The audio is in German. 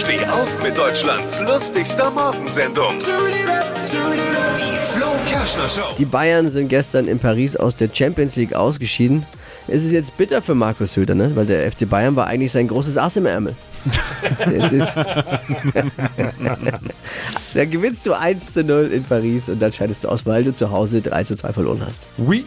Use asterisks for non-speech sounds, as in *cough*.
Steh auf mit Deutschlands lustigster Morgensendung. Die Flo Kerschner Show. Die Bayern sind gestern in Paris aus der Champions League ausgeschieden. Es ist jetzt bitter für Markus Söder, ne? weil der FC Bayern war eigentlich sein großes Ass im Ärmel. *laughs* Jetzt ist *laughs* dann gewinnst du 1 zu 0 in Paris und dann scheidest du aus, weil du zu Hause 3 zu 2 verloren hast. Oui.